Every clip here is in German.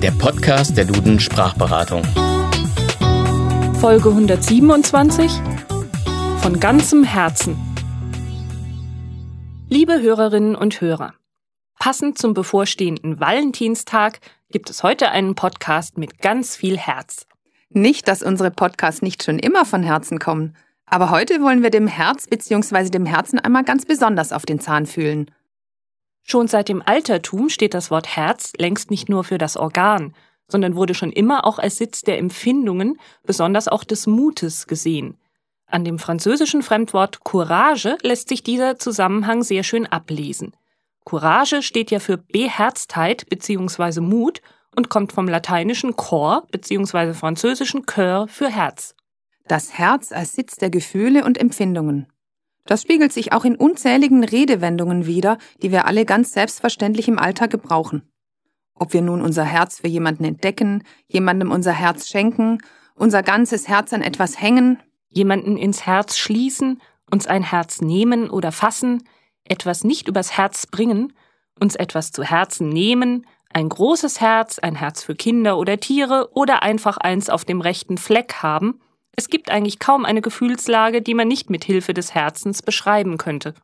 Der Podcast der Duden Sprachberatung. Folge 127 von ganzem Herzen. Liebe Hörerinnen und Hörer, passend zum bevorstehenden Valentinstag gibt es heute einen Podcast mit ganz viel Herz. Nicht, dass unsere Podcasts nicht schon immer von Herzen kommen, aber heute wollen wir dem Herz bzw. dem Herzen einmal ganz besonders auf den Zahn fühlen. Schon seit dem Altertum steht das Wort Herz längst nicht nur für das Organ, sondern wurde schon immer auch als Sitz der Empfindungen, besonders auch des Mutes gesehen. An dem französischen Fremdwort Courage lässt sich dieser Zusammenhang sehr schön ablesen. Courage steht ja für Beherztheit bzw. Mut und kommt vom lateinischen Cor bzw. französischen Cœur für Herz. Das Herz als Sitz der Gefühle und Empfindungen. Das spiegelt sich auch in unzähligen Redewendungen wider, die wir alle ganz selbstverständlich im Alltag gebrauchen. Ob wir nun unser Herz für jemanden entdecken, jemandem unser Herz schenken, unser ganzes Herz an etwas hängen, jemanden ins Herz schließen, uns ein Herz nehmen oder fassen, etwas nicht übers Herz bringen, uns etwas zu Herzen nehmen, ein großes Herz, ein Herz für Kinder oder Tiere oder einfach eins auf dem rechten Fleck haben, es gibt eigentlich kaum eine Gefühlslage, die man nicht mit Hilfe des Herzens beschreiben könnte.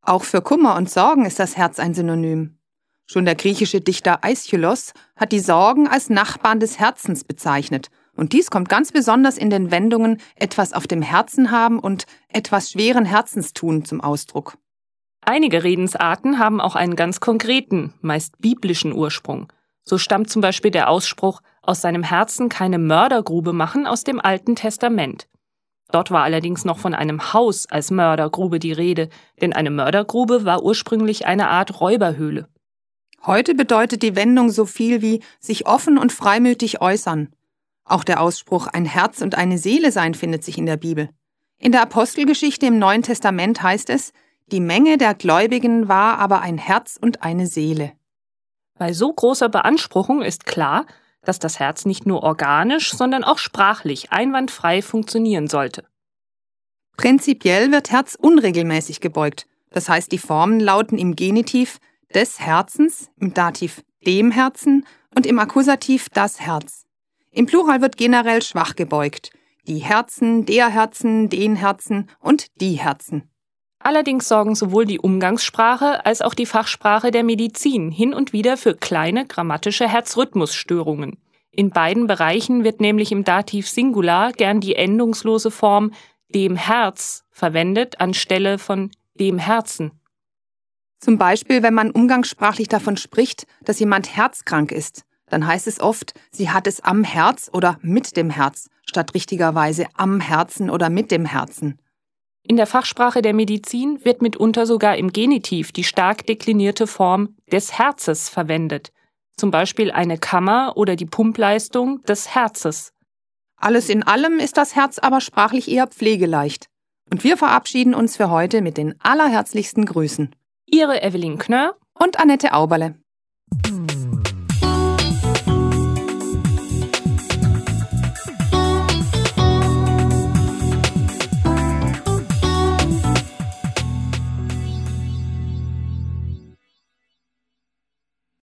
Auch für Kummer und Sorgen ist das Herz ein Synonym. Schon der griechische Dichter Aeschylus hat die Sorgen als Nachbarn des Herzens bezeichnet. Und dies kommt ganz besonders in den Wendungen etwas auf dem Herzen haben und etwas schweren Herzens tun zum Ausdruck. Einige Redensarten haben auch einen ganz konkreten, meist biblischen Ursprung. So stammt zum Beispiel der Ausspruch, aus seinem Herzen keine Mördergrube machen aus dem Alten Testament. Dort war allerdings noch von einem Haus als Mördergrube die Rede, denn eine Mördergrube war ursprünglich eine Art Räuberhöhle. Heute bedeutet die Wendung so viel wie sich offen und freimütig äußern. Auch der Ausspruch ein Herz und eine Seele sein findet sich in der Bibel. In der Apostelgeschichte im Neuen Testament heißt es, die Menge der Gläubigen war aber ein Herz und eine Seele. Bei so großer Beanspruchung ist klar, dass das Herz nicht nur organisch, sondern auch sprachlich einwandfrei funktionieren sollte. Prinzipiell wird Herz unregelmäßig gebeugt. Das heißt, die Formen lauten im Genitiv des Herzens, im Dativ dem Herzen und im Akkusativ das Herz. Im Plural wird generell schwach gebeugt. Die Herzen, der Herzen, den Herzen und die Herzen. Allerdings sorgen sowohl die Umgangssprache als auch die Fachsprache der Medizin hin und wieder für kleine grammatische Herzrhythmusstörungen. In beiden Bereichen wird nämlich im Dativ Singular gern die endungslose Form dem Herz verwendet anstelle von dem Herzen. Zum Beispiel, wenn man umgangssprachlich davon spricht, dass jemand herzkrank ist, dann heißt es oft, sie hat es am Herz oder mit dem Herz, statt richtigerweise am Herzen oder mit dem Herzen. In der Fachsprache der Medizin wird mitunter sogar im Genitiv die stark deklinierte Form des Herzes verwendet, zum Beispiel eine Kammer oder die Pumpleistung des Herzes. Alles in allem ist das Herz aber sprachlich eher pflegeleicht. Und wir verabschieden uns für heute mit den allerherzlichsten Grüßen. Ihre Evelyn Knörr und Annette Auberle.